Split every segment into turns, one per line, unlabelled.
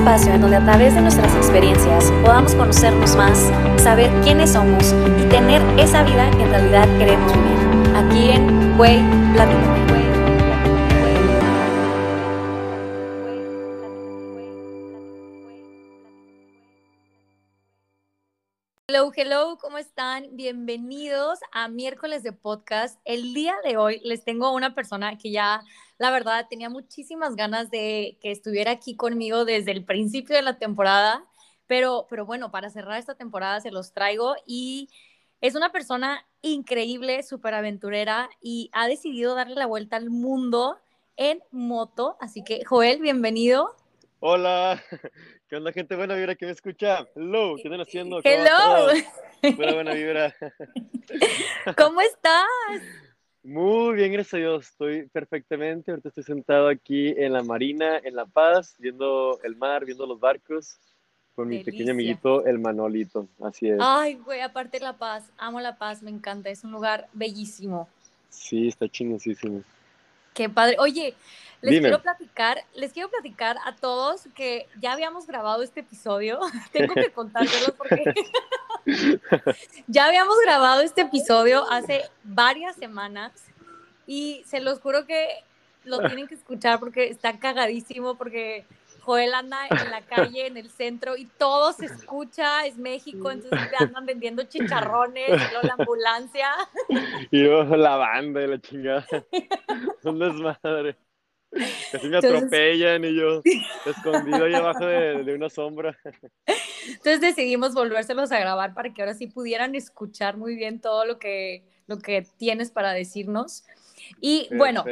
espacio en donde a través de nuestras experiencias podamos conocernos más, saber quiénes somos y tener esa vida que en realidad queremos vivir. Aquí en Güey, Platícame. Hello, hello, ¿cómo están? Bienvenidos a miércoles de podcast. El día de hoy les tengo a una persona que ya, la verdad, tenía muchísimas ganas de que estuviera aquí conmigo desde el principio de la temporada, pero, pero bueno, para cerrar esta temporada se los traigo y es una persona increíble, súper aventurera y ha decidido darle la vuelta al mundo en moto. Así que, Joel, bienvenido.
Hola, ¿qué onda gente buena vibra que me escucha? Hello, ¿qué están haciendo?
Hello.
Buena, buena vibra.
¿Cómo estás?
Muy bien, gracias a Dios, estoy perfectamente. Ahorita estoy sentado aquí en la marina, en La Paz, viendo el mar, viendo los barcos, con mi pequeño amiguito, el Manolito. Así es.
Ay, güey, aparte La Paz, amo La Paz, me encanta, es un lugar bellísimo.
Sí, está chingosísimo.
Qué padre. Oye, les quiero platicar, les quiero platicar a todos que ya habíamos grabado este episodio. Tengo que contárselos porque ya habíamos grabado este episodio hace varias semanas y se los juro que lo tienen que escuchar porque está cagadísimo porque Joel anda en la calle, en el centro, y todo se escucha, es México, entonces andan vendiendo chicharrones, y la ambulancia.
Y yo la banda y la chingada. Un desmadre. Casi me atropellan y yo escondido ahí abajo de, de, una sombra.
Entonces decidimos volvérselos a grabar para que ahora sí pudieran escuchar muy bien todo lo que, lo que tienes para decirnos. Y bueno,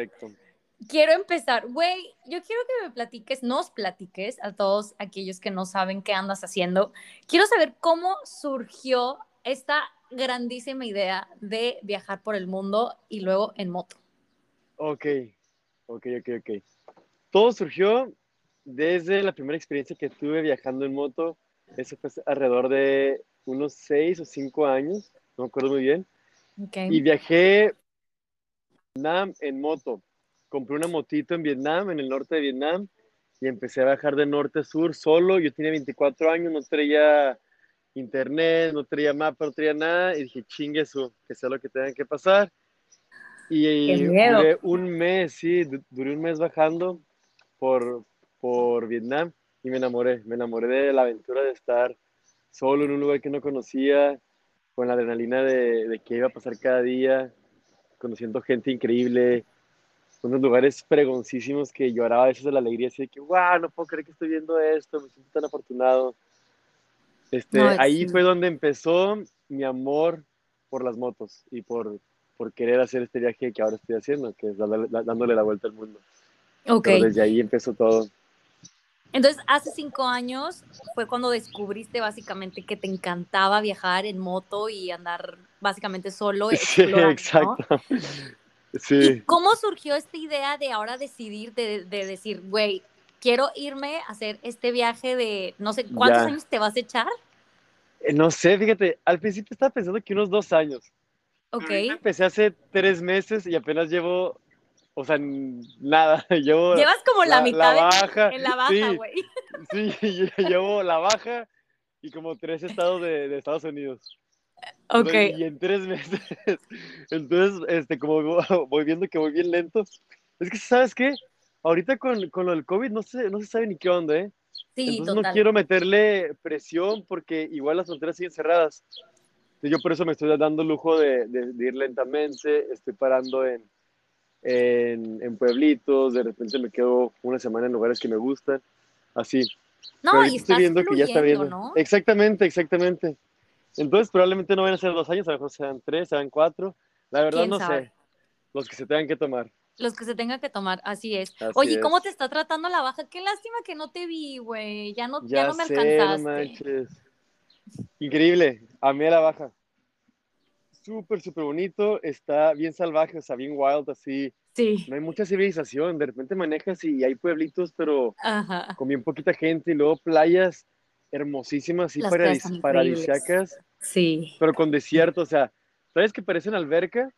quiero empezar. Güey, yo quiero que me platiques, nos platiques a todos aquellos que no saben qué andas haciendo. Quiero saber cómo surgió esta grandísima idea de viajar por el mundo y luego en moto.
Ok, ok, ok, ok. Todo surgió desde la primera experiencia que tuve viajando en moto. Eso fue alrededor de unos seis o cinco años, no me acuerdo muy bien. Okay. Y viajé en moto compré una motito en Vietnam, en el norte de Vietnam, y empecé a bajar de norte a sur solo. Yo tenía 24 años, no traía internet, no traía mapa, no traía nada, y dije, chingue eso, que sea lo que tenga que pasar. Y duré un mes, sí, duré un mes bajando por, por Vietnam y me enamoré, me enamoré de la aventura de estar solo en un lugar que no conocía, con la adrenalina de, de que iba a pasar cada día, conociendo gente increíble, unos lugares pregoncísimos que lloraba a veces de la alegría, así de que, wow, no puedo creer que estoy viendo esto, me siento tan afortunado. Este, ahí fue donde empezó mi amor por las motos y por, por querer hacer este viaje que ahora estoy haciendo, que es dándole, la vuelta al mundo.
Ok.
desde ahí empezó todo.
Entonces, hace cinco años fue cuando descubriste básicamente que te encantaba viajar en moto y andar básicamente solo.
Sí, exacto.
¿Y cómo surgió esta idea de ahora decidir, de, decir, güey, quiero irme a hacer este viaje de, no sé, ¿cuántos años te vas a echar?
Eh, no sé, fíjate, al principio estaba pensando que unos dos años.
Ok.
Empecé hace tres meses y apenas llevo, o sea, nada. Llevo
Llevas como la, mitad
baja.
en la baja, güey.
Sí, sí, llevo la baja y como tres estados de, de Estados Unidos.
Ok.
Y en tres meses. Entonces, este, como voy viendo que voy bien lento. Es que, ¿sabes qué? Ahorita con, con lo del COVID no se, no se sabe ni qué onda, ¿eh?
Sí,
Entonces
total.
no quiero meterle presión porque igual las fronteras siguen cerradas. Yo por eso me estoy dando lujo de, de, ir lentamente. Estoy parando en, en, en, pueblitos. De repente me quedo una semana en lugares que me gustan. Así.
No, y estoy viendo que ya está viendo. ¿no?
Exactamente, exactamente. Entonces probablemente no van a ser dos años, a lo mejor sean tres, sean cuatro. La verdad no sé. Los que se tengan que tomar.
Los que se tengan que tomar, así es. Oye, ¿cómo te está tratando la baja? Qué lástima que no te vi, güey. Ya no, ya, no me alcanzaste.
Increíble. A mí la baja. Súper, súper bonito. Está bien salvaje, o sea, bien wild, así.
Sí.
No hay mucha civilización. De repente manejas y hay pueblitos, pero con bien poquita gente. Y luego playas hermosísimas y paradisíacas.
Sí.
Pero con desierto, o sea, ¿sabes que parecen alberca?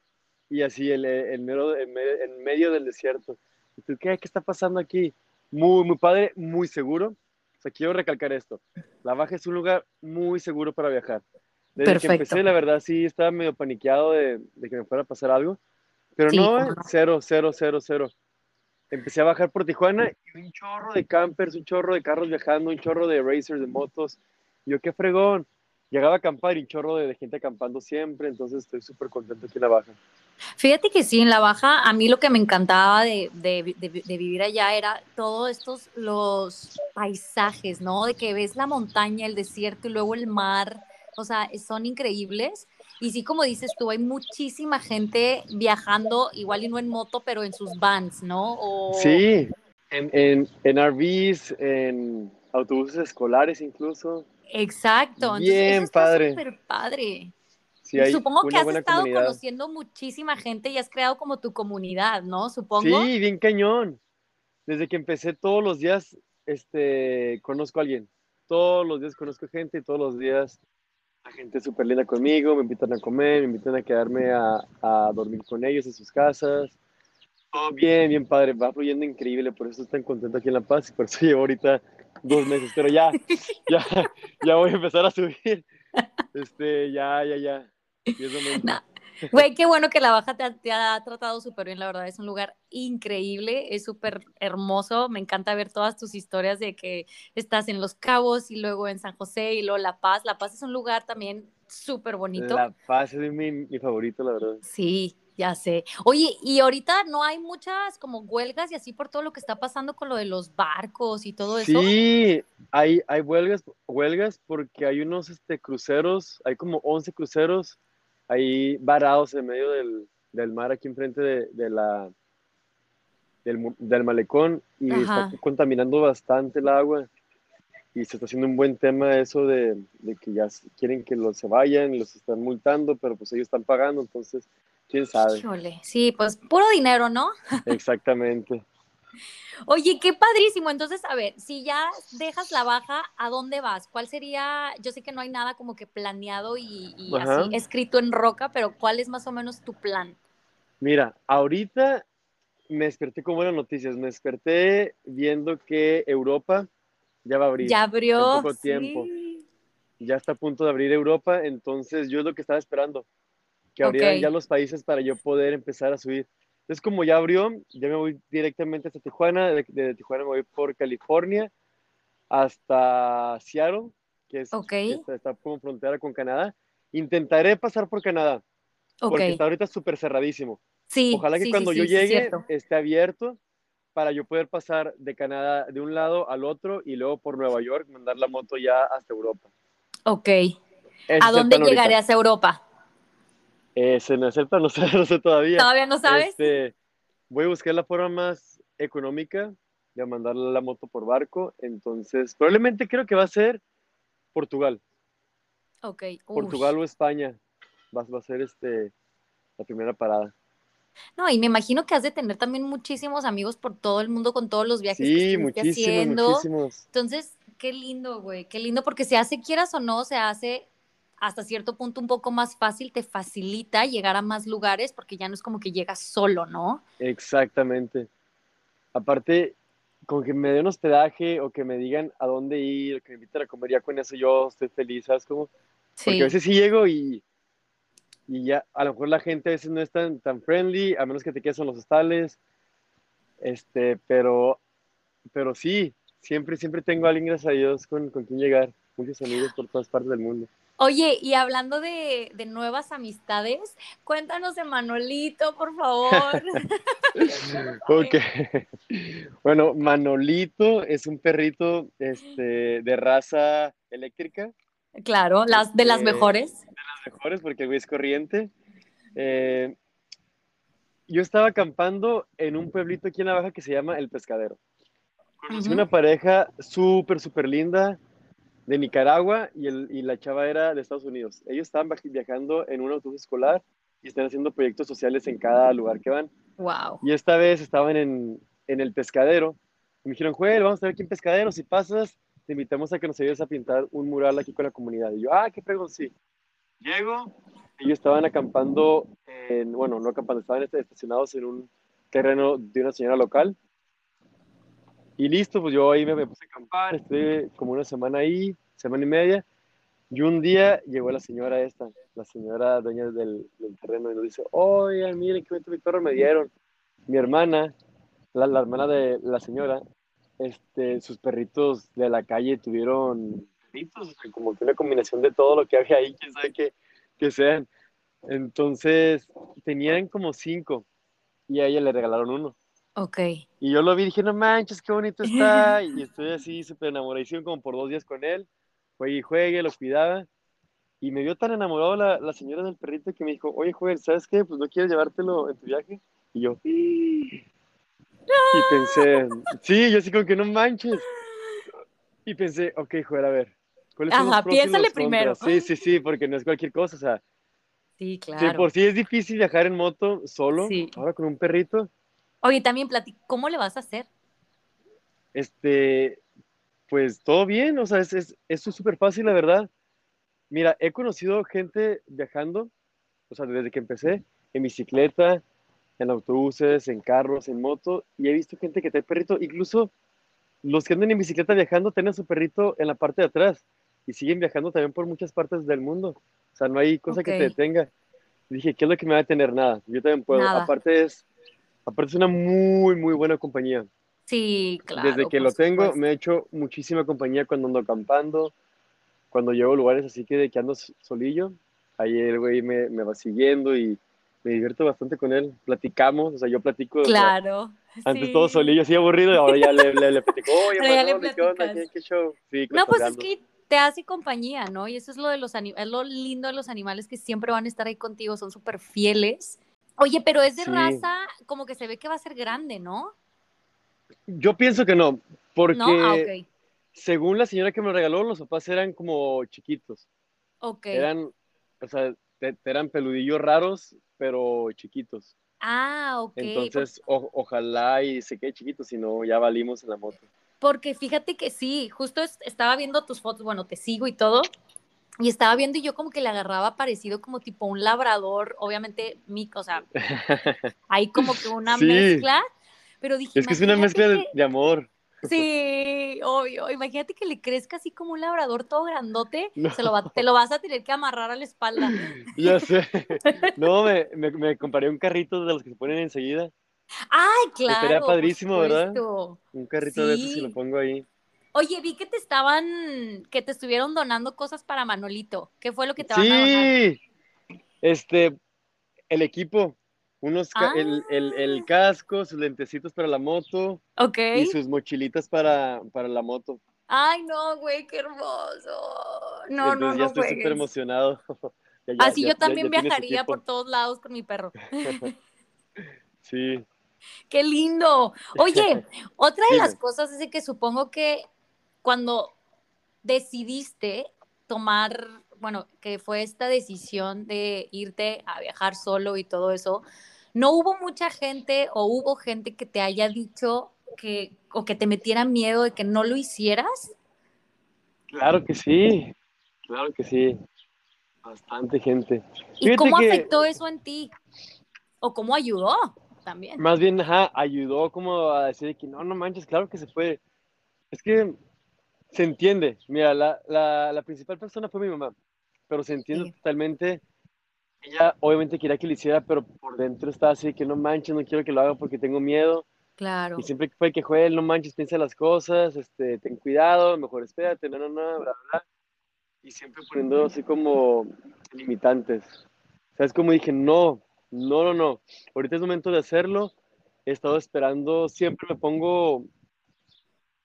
Y así el, el, medio, medio del desierto. ¿qué, ¿Qué está pasando aquí? Muy, muy padre, muy seguro. O sea, quiero recalcar esto. La Baja es un lugar muy seguro para viajar. Desde que empecé, la verdad, sí estaba medio paniqueado de, que me fuera a pasar algo. Pero no, cero, cero, cero, cero. Empecé a bajar por Tijuana y un chorro de campers, un chorro de carros viajando, un chorro de racers, de motos. yo, qué fregón. Llegaba a acampar y un chorro de, gente acampando siempre, entonces estoy súper contento aquí en la Baja.
Fíjate que sí, en la Baja, a mí lo que me encantaba de, de, de, vivir allá era todos estos, los paisajes, ¿no? De que ves la montaña, el desierto y luego el mar, o sea, son increíbles. Y sí, como dices tú, hay muchísima gente viajando, igual y no en moto, pero en sus vans, ¿no?
Sí, en, en, en RVs, en autobuses escolares incluso.
Exacto.
Bien padre.
Súper padre. Supongo que has estado conociendo muchísima gente y has creado como tu comunidad, ¿no? Supongo.
Sí, bien cañón. Desde que empecé todos los días, este, conozco a alguien. Todos los días conozco gente y todos los días la gente es súper linda conmigo, me invitan a comer, me invitan a quedarme a, a, dormir con ellos en sus casas. Todo bien, bien padre, va fluyendo increíble, por eso estoy tan contento aquí en La Paz y por eso llevo ahorita dos meses, pero ya, ya, ya voy a empezar a subir. Este, ya, ya, ya.
Güey, qué bueno que la Baja te ha, tratado súper bien, la verdad. Es un lugar increíble, es súper hermoso. Me encanta ver todas tus historias de que estás en Los Cabos y luego en San José y luego La Paz. La Paz es un lugar también súper bonito.
La Paz es mi, mi favorito, la verdad.
Sí, ya sé. Oye, y ahorita no hay muchas como huelgas y así por todo lo que está pasando con lo de los barcos y todo eso.
Sí, hay, hay huelgas, huelgas porque hay unos este, cruceros, hay como 11 cruceros ahí varados en medio del, del mar aquí enfrente de, de la, del, del, malecón y está contaminando bastante el agua y se está haciendo un buen tema eso de, de, que ya quieren que los se vayan, los están multando, pero pues ellos están pagando, entonces, quién sabe.
Sí, pues puro dinero, ¿no?
Exactamente.
Oye, qué padrísimo. Entonces, a ver, si ya dejas la baja, ¿a dónde vas? ¿Cuál sería? Yo sé que no hay nada como que planeado y, así escrito en roca, pero ¿cuál es más o menos tu plan?
Mira, ahorita me desperté con buenas noticias. Me desperté viendo que Europa ya va a abrir.
Ya abrió.
En poco tiempo. Ya está a punto de abrir Europa, entonces yo es lo que estaba esperando, que abrieran ya los países para yo poder empezar a subir. Entonces, como ya abrió, ya me voy directamente hasta Tijuana. De, Tijuana me voy por California hasta Seattle, que, es, está, como frontera con Canadá. Intentaré pasar por Canadá, porque está ahorita súper cerradísimo.
Sí,
Ojalá que cuando yo llegue esté abierto para yo poder pasar de Canadá de un lado al otro y luego por Nueva York mandar la moto ya hasta Europa.
Ok. ¿A dónde llegaré hacia Europa?
Se me acepta, no sé, no sé todavía.
¿Todavía no sabes?
Este, voy a buscar la forma más económica de mandarle la moto por barco. Entonces, probablemente creo que va a ser Portugal.
Ok.
Portugal o España. Va, va, a ser este, la primera parada.
No, y me imagino que has de tener también muchísimos amigos por todo el mundo con todos los viajes que estás haciendo. Muchísimos. Entonces, qué lindo, güey, qué lindo, porque se hace, quieras o no, se hace hasta cierto punto un poco más fácil, te facilita llegar a más lugares porque ya no es como que llegas solo, ¿no?
Exactamente. Aparte, con que me den hospedaje o que me digan a dónde ir, o que me inviten a comer, ya con eso yo estoy feliz, ¿sabes cómo? Porque a veces sí llego y, y ya, a lo mejor la gente a veces no es tan, tan friendly, a menos que te quedes en los hostales, este, pero, pero sí, siempre, siempre tengo a alguien, gracias a Dios, con, con quien llegar, muchos amigos por todas partes del mundo.
Oye, y hablando de, nuevas amistades, cuéntanos de Manolito, por favor.
ok. Bueno, Manolito es un perrito este, de raza eléctrica.
Claro, las, de las este, mejores.
De las mejores, porque el güey es corriente. Eh, yo estaba acampando en un pueblito aquí en la Baja que se llama El Pescadero. Conocí una pareja súper, súper linda de Nicaragua y, el, y, la chava era de Estados Unidos. Ellos estaban viajando en un autobús escolar y están haciendo proyectos sociales en cada lugar que van.
Wow.
Y esta vez estaban en, en el pescadero. Y me dijeron, Joel, vamos a estar aquí en pescadero. Si pasas, te invitamos a que nos ayudes a pintar un mural aquí con la comunidad. Y yo, ah, qué pregón, sí. Llego, ellos estaban acampando, en, bueno, no acampando, estaban estacionados en un terreno de una señora local Y listo, pues yo ahí me, puse a acampar, estuve como una semana ahí, semana y media, y un día llegó la señora esta, la señora dueña del, terreno, y nos dice, oigan, miren qué bonito mi perro me dieron. Mi hermana, la, la, hermana de la señora, este, sus perritos de la calle tuvieron perritos, como que una combinación de todo lo que había ahí, quién sabe qué, qué sean. Entonces, tenían como cinco, y a ella le regalaron uno.
Ok.
Y yo lo vi y dije, no manches, qué bonito está. Y estoy así súper enamoradísimo como por dos días con él. Fue y juegue, lo cuidaba. Y me vio tan enamorado la, la, señora del perrito que me dijo, oye, joven, ¿sabes qué? Pues no quieres llevártelo en tu viaje. Y yo, y pensé, sí, yo así como que no manches. Y pensé, ok, joder, a ver.
¿cuáles son Ajá, piénsale primero.
Sí, sí, sí, porque no es cualquier cosa, o sea.
Sí, claro.
Sí, por sí es difícil viajar en moto solo, ahora con un perrito.
Oye, también ¿cómo le vas a hacer?
Este, pues todo bien, o sea, es, es, súper fácil, la verdad. Mira, he conocido gente viajando, o sea, desde que empecé, en bicicleta, en autobuses, en carros, en moto, y he visto gente que trae perrito, incluso los que andan en bicicleta viajando tienen su perrito en la parte de atrás y siguen viajando también por muchas partes del mundo. O sea, no hay cosa que te detenga. dije, ¿qué es lo que me va a detener? Nada, yo también puedo. Aparte es Aparte es una muy, muy buena compañía.
Sí, claro.
Desde que lo tengo, me ha hecho muchísima compañía cuando ando acampando, cuando llego a lugares así que de que ando solillo. Ahí el güey me, me va siguiendo y me divierto bastante con él. Platicamos, o sea, yo platico.
Claro.
antes todo solillo, así aburrido, y ahora ya le, le, le platico, oye, ¿qué onda? ¿Qué, show?
Sí, no, pues es que te hace compañía, ¿no? Y eso es lo, de los es lo lindo de los animales que siempre van a estar ahí contigo, son súper fieles Oye, pero es de raza, como que se ve que va a ser grande, ¿no?
Yo pienso que no, porque ah, según la señora que me lo regaló, los papás eran como chiquitos.
Ok.
Eran, o sea, eran peludillos raros, pero chiquitos.
Ah, ok.
Entonces, ojalá y se quede chiquito, si no, ya valimos en la moto.
Porque fíjate que sí, justo estaba viendo tus fotos, bueno, te sigo y todo, y estaba viendo y yo como que le agarraba parecido como tipo un labrador, obviamente, mi, o sea, hay como que una mezcla, pero dije...
Es que es una mezcla de, amor.
Sí, obvio. Imagínate que le crezca así como un labrador todo grandote, se lo te lo vas a tener que amarrar a la espalda.
Ya sé. No, me, me, comparé un carrito de los que se ponen enseguida.
Ay, claro.
Sería padrísimo, ¿verdad? Un carrito de esos si lo pongo ahí.
Oye, vi que te estaban, que te estuvieron donando cosas para Manolito. ¿Qué fue lo que te van a donar? Sí,
este, el equipo, unos, el, el, ah. casco, sus lentecitos para la moto.
Ok.
Y sus mochilitas para, para la moto.
Ay, no, güey, qué hermoso. No, no, no,
ya estoy súper emocionado.
Así yo también viajaría por todos lados con mi perro.
sí.
Qué lindo. Oye, otra de las cosas es que supongo que cuando decidiste tomar, bueno, que fue esta decisión de irte a viajar solo y todo eso, ¿no hubo mucha gente o hubo gente que te haya dicho que, o que te metiera miedo de que no lo hicieras?
Claro que sí, claro que sí. Bastante gente.
¿Y cómo afectó eso en ti? ¿O cómo ayudó también?
Más bien, ajá, ayudó como a decir que no, no manches, claro que se puede. Es que se entiende. Mira, la, la, la, principal persona fue mi mamá, pero se entiende totalmente. Ella obviamente quería que lo hiciera, pero por dentro está así que no manches, no quiero que lo haga porque tengo miedo.
Claro.
Y siempre fue que Joel, no manches, piensa las cosas, este, ten cuidado, mejor espérate, no, no, no, bla, bla. Y siempre poniendo así como limitantes. ¿Sabes cómo dije? No, no, no, no. Ahorita es momento de hacerlo. He estado esperando, siempre me pongo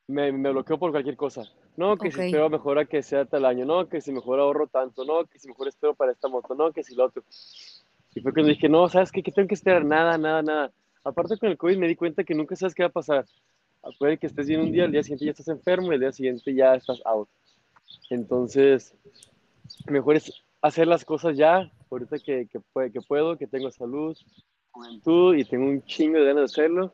me, me bloqueo por cualquier cosa. No, que si espero mejora que sea tal año, no, que si mejor ahorro tanto, no, que si mejor espero para esta moto, no, que si lo otro. Y fue cuando dije, no, ¿sabes qué? Que tengo que esperar nada, nada, nada. Aparte con el COVID me di cuenta que nunca sabes qué va a pasar. Puede que estés bien un día, al día siguiente ya estás enfermo y al día siguiente ya estás out. Entonces, mejor es hacer las cosas ya, ahorita que, que, que puedo, que tengo salud, juventud y tengo un chingo de ganas de hacerlo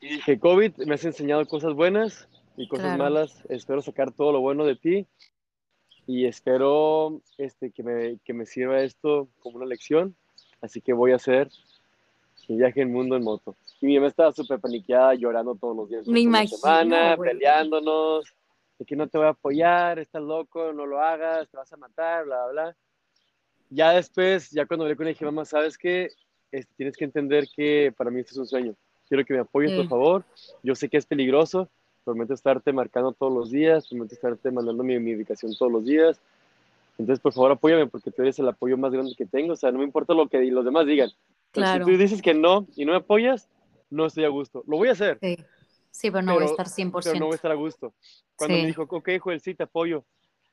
y dije, COVID, me has enseñado cosas buenas y cosas malas. Espero sacar todo lo bueno de ti y espero este, que, me, que me sirva esto como una lección. Así que voy a hacer mi viaje en mundo en moto. Y mi mamá estaba súper paniqueada, llorando todos los días.
Me imagino, semana,
peleándonos, de que no te voy a apoyar, estás loco, no lo hagas, te vas a matar, bla, bla, bla. Ya después, ya cuando hablé con ella, dije, mamá, ¿sabes qué? Este, tienes que entender que para mí esto es un sueño. Quiero que me apoyes, por favor. Yo sé que es peligroso, prometo estarte marcando todos los días, prometo estarte mandando mi, mi ubicación todos los días. Entonces, por favor, apóyame porque tú eres el apoyo más grande que tengo. O sea, no me importa lo que los demás digan. Claro. Si tú dices que no y no me apoyas, no estoy a gusto. Lo voy a hacer.
Sí, sí pero no voy a estar 100%.
Pero no voy a estar a gusto. Cuando me dijo, ok, Joel, sí, te apoyo,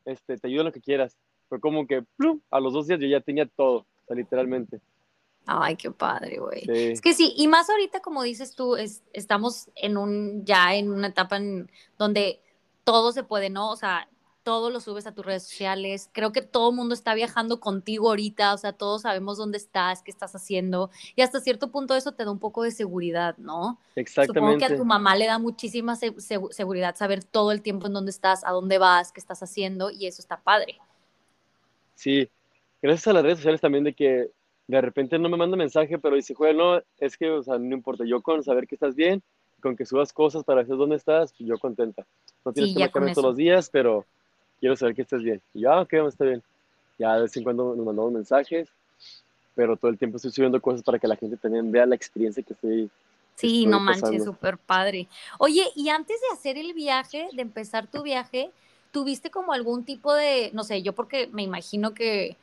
este, te ayudo en lo que quieras. Fue como que, plum, a los dos días yo ya tenía todo, o sea, literalmente.
Ay, qué padre, güey. Es que sí, y más ahorita, como dices tú, es, estamos en un, ya en una etapa en donde todo se puede, ¿no? O sea, todo lo subes a tus redes sociales. Creo que todo el mundo está viajando contigo ahorita, o sea, todos sabemos dónde estás, qué estás haciendo, y hasta cierto punto eso te da un poco de seguridad, ¿no?
Exactamente.
Supongo que a tu mamá le da muchísima seguridad saber todo el tiempo en dónde estás, a dónde vas, qué estás haciendo, y eso está padre.
Sí, gracias a las redes sociales también de que de repente no me manda mensaje, pero dice, Joder, no, es que, o sea, no importa, yo con saber que estás bien, con que subas cosas para saber dónde estás, yo contenta. No tienes que marcarme todos los días, pero quiero saber que estés bien. Y yo, ah, ok, está bien. Ya de vez en cuando nos mandamos mensajes, pero todo el tiempo estoy subiendo cosas para que la gente también vea la experiencia que estoy.
Sí, no manches, súper padre. Oye, y antes de hacer el viaje, de empezar tu viaje, ¿tuviste como algún tipo de, no sé, yo porque me imagino que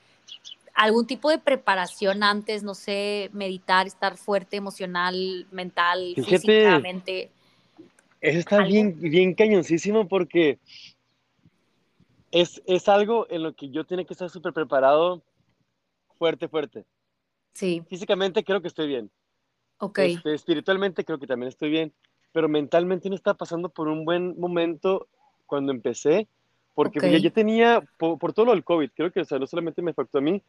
algún tipo de preparación antes, no sé, meditar, estar fuerte emocional, mental, físicamente?
Eso está bien, bien cañoncísimo porque es, es algo en lo que yo tengo que estar súper preparado, fuerte, fuerte.
Sí.
Físicamente creo que estoy bien.
Ok.
Este, espiritualmente creo que también estoy bien, pero mentalmente no estaba pasando por un buen momento cuando empecé, porque ya, ya, tenía, por, todo lo del COVID, creo que o sea, no solamente me afectó a mí,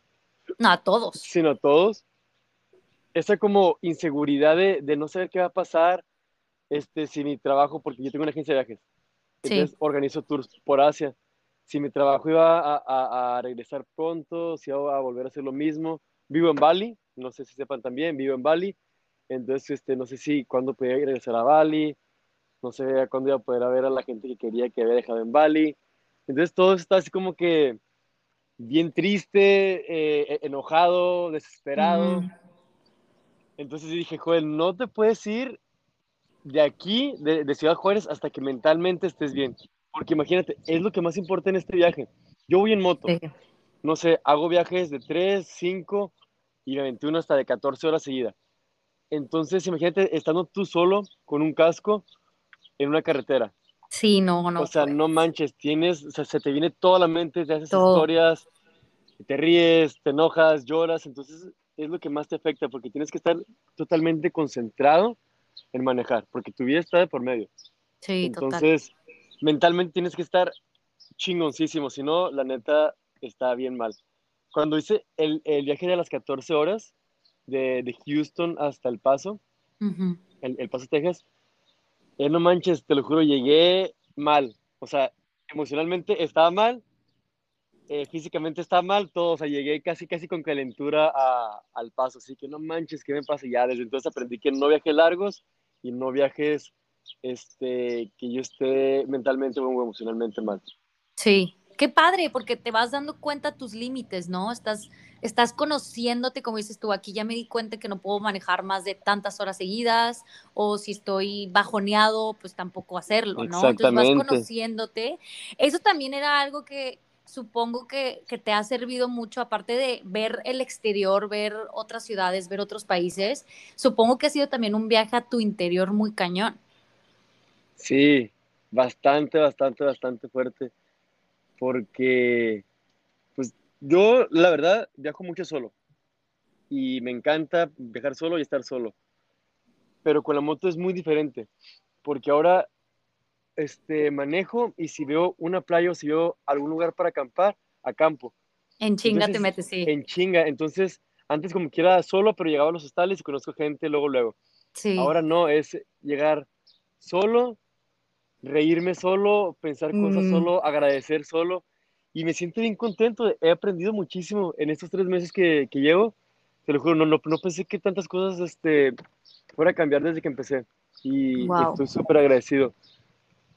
no, a todos,
sino a todos, esa como inseguridad de, de no saber qué va a pasar este, si mi trabajo, porque yo tengo una agencia de viajes, entonces organizo tours por Asia. Si mi trabajo iba a, regresar pronto, si iba a volver a hacer lo mismo. Vivo en Bali, no sé si sepan también, vivo en Bali, entonces este, no sé si cuándo podía regresar a Bali, no sé cuándo iba a poder ver a la gente que quería que había dejado en Bali. Entonces todo está así como que bien triste, eh, e, enojado, desesperado. Entonces dije, Joel, no te puedes ir de aquí, de, de Ciudad Juárez, hasta que mentalmente estés bien. Porque imagínate, es lo que más importa en este viaje. Yo voy en moto. No sé, hago viajes de 3, 5 y de 21 hasta de 14 horas seguida. Entonces, imagínate estando tú solo con un casco en una carretera.
Sí, no, no.
O sea, no manches, tienes, o sea, se te viene toda la mente, te haces historias, te ríes, te enojas, lloras, entonces es lo que más te afecta porque tienes que estar totalmente concentrado en manejar, porque tu vida está de por medio.
Sí,
entonces, mentalmente tienes que estar chingoncísimo, si no, la neta está bien mal. Cuando hice el, el viaje de las 14 horas de, de Houston hasta El Paso, el, el, Paso, Texas, eh, no manches, te lo juro, llegué mal. O sea, emocionalmente estaba mal, eh, físicamente estaba mal, todo, o sea, llegué casi, casi con calentura al paso, así que no manches, ¿qué me pasa? Ya desde entonces aprendí que no viajes largos y no viajes este, que yo esté mentalmente o emocionalmente mal.
Sí, qué padre, porque te vas dando cuenta tus límites, ¿no? Estás, estás conociéndote, como dices tú, aquí ya me di cuenta que no puedo manejar más de tantas horas seguidas, o si estoy bajoneado, pues tampoco hacerlo, ¿no? Entonces vas conociéndote. Eso también era algo que supongo que, que, te ha servido mucho, aparte de ver el exterior, ver otras ciudades, ver otros países, supongo que ha sido también un viaje a tu interior muy cañón.
Sí, bastante, bastante, bastante fuerte. Porque, pues yo, la verdad, viajo mucho solo. Y me encanta viajar solo y estar solo. Pero con la moto es muy diferente. Porque ahora este, manejo y si veo una playa o si veo algún lugar para acampar, acampo.
En chinga te metes, sí.
En chinga. Entonces, antes como que era solo, pero llegaba a los hostales y conozco gente luego, luego.
Sí.
Ahora no, es llegar solo, reírme solo, pensar cosas mm. solo, agradecer solo. Y me siento bien contento. He aprendido muchísimo en estos tres meses que, que llevo. Te lo juro, no, no, no pensé que tantas cosas este, fuera a cambiar desde que empecé. Y, estoy súper agradecido.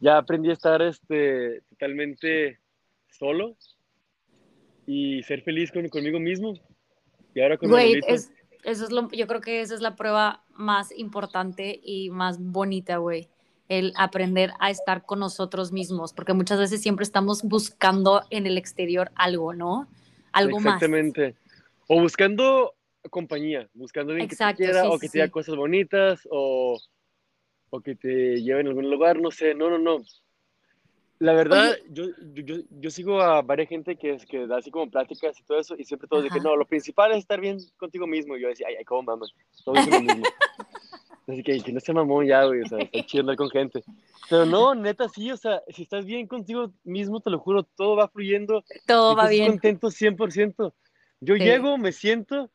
Ya aprendí a estar este, totalmente solo y ser feliz con, conmigo mismo. Y ahora con
Güey, es, eso es lo, yo creo que esa es la prueba más importante y más bonita, güey. El aprender a estar con nosotros mismos, porque muchas veces siempre estamos buscando en el exterior algo, ¿no? Algo
más. Exactamente. O buscando compañía, buscando alguien que te quiera o que te diga cosas bonitas o, o que te lleve a algún lugar, no sé, no, no, no. La verdad, yo, yo, yo, sigo a varias gente que, es, que da así como pláticas y todo eso, y siempre todos dicen, no, lo principal es estar bien contigo mismo. Y yo decía, ay, ay, ¿cómo mamas? Todo es lo mismo. Así que, que no se mamó ya, güey, o sea, está chido andar con gente. Pero no, neta, sí, o sea, si estás bien contigo mismo, te lo juro, todo va fluyendo.
Todo va bien.
contento 100%. Yo llego, me siento,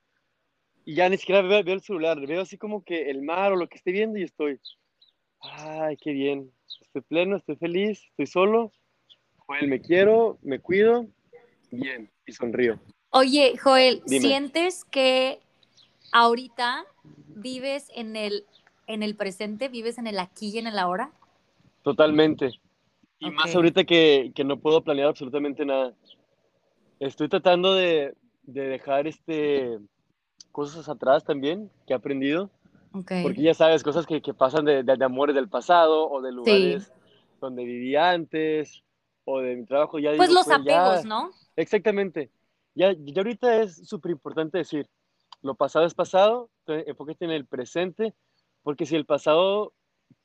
y ya ni siquiera veo, veo el celular, veo así como que el mar o lo que esté viendo y estoy, ay, qué bien, estoy pleno, estoy feliz, estoy solo, Joel, me quiero, me cuido, bien, y sonrío.
Oye, Joel, ¿sientes que ahorita vives en el, en el presente, vives en el aquí y en el ahora?
Totalmente. Y más ahorita que, que, no puedo planear absolutamente nada. Estoy tratando de, de dejar este, cosas atrás también que he aprendido. Porque ya sabes, cosas que, que pasan de, de, amores del pasado o de lugares donde viví antes o de mi trabajo. Ya
pues los pues apegos, ¿no?
Exactamente. Ya, ya ahorita es súper importante decir, lo pasado es pasado, enfócate en el presente, porque si el pasado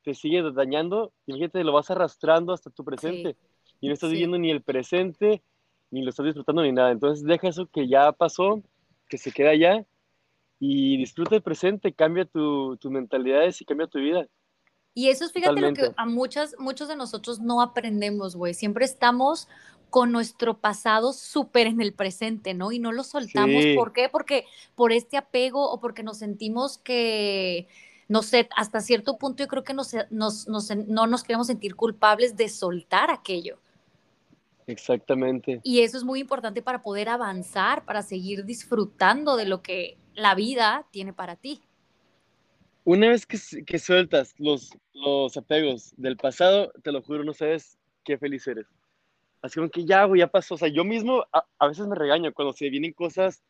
te sigue dañando, imagínate, lo vas arrastrando hasta tu presente. Y no estás viviendo ni el presente, ni lo estás disfrutando ni nada. Entonces deja eso que ya pasó, que se queda allá, y disfruta el presente, cambia tu, tu mentalidades y cambia tu vida.
Y eso es, fíjate, lo que a muchas, muchos de nosotros no aprendemos, güey. Siempre estamos con nuestro pasado súper en el presente, ¿no? Y no lo soltamos. ¿Por qué? Porque por este apego o porque nos sentimos que, no sé, hasta cierto punto yo creo que nos, nos, no nos queremos sentir culpables de soltar aquello.
Exactamente.
Y eso es muy importante para poder avanzar, para seguir disfrutando de lo que la vida tiene para ti.
Una vez que, que sueltas los, los apegos del pasado, te lo juro, no sabes qué feliz eres. Así como que ya, güey, ya pasó. O sea, yo mismo a, veces me regaño cuando se vienen cosas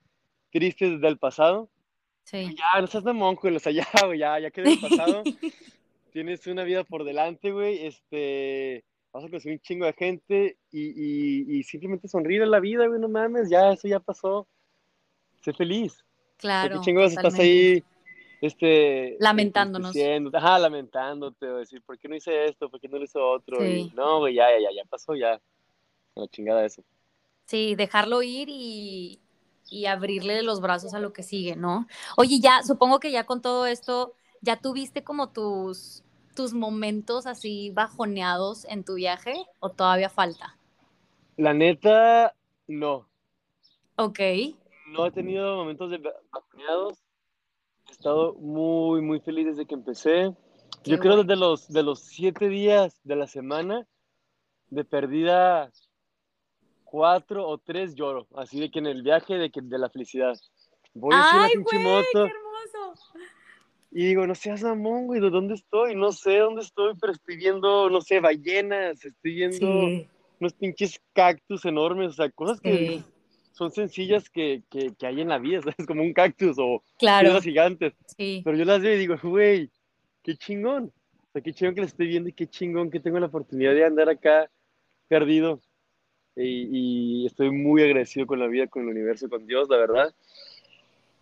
tristes del pasado. Sí. Ya, no seas de monjo, o sea, ya, güey, ya, ya quedó el pasado. Tienes una vida por delante, güey. Este, vas a conocer un chingo de gente y, y, y simplemente sonríe a la vida, güey, no mames, ya, eso ya pasó. Sé feliz.
Claro.
¿Qué chingos estás ahí este,
lamentándonos.
ajá, lamentándote, o decir, ¿por qué no hice esto? ¿Por qué no lo hizo otro? no, güey, ya, ya, ya, pasó, ya. La chingada eso.
Sí, dejarlo ir y, y abrirle los brazos a lo que sigue, ¿no? Oye, ya, supongo que ya con todo esto, ya tuviste como tus, tus momentos así bajoneados en tu viaje o todavía falta?
La neta, no.
Ok.
No he tenido momentos de bajoneados. He estado muy, muy feliz desde que empecé. Yo creo desde los, de los siete días de la semana, de perdida cuatro o tres lloro. Así de que en el viaje de, que, de la felicidad.
Voy a ¡Ay, güey! ¡Qué hermoso!
Y digo, no seas amón, güey, ¿de dónde estoy? No sé dónde estoy, pero estoy viendo, no sé, ballenas, estoy viendo unos pinches cactus enormes, o sea, cosas que son sencillas que, que, que, hay en la vida, ¿sabes? Como un cactus o
claro.
gigantes. Pero yo las veo y digo, güey, qué chingón. O sea, qué chingón que las estoy viendo y qué chingón que tengo la oportunidad de andar acá perdido. Y, y estoy muy agradecido con la vida, con el universo, con Dios, la verdad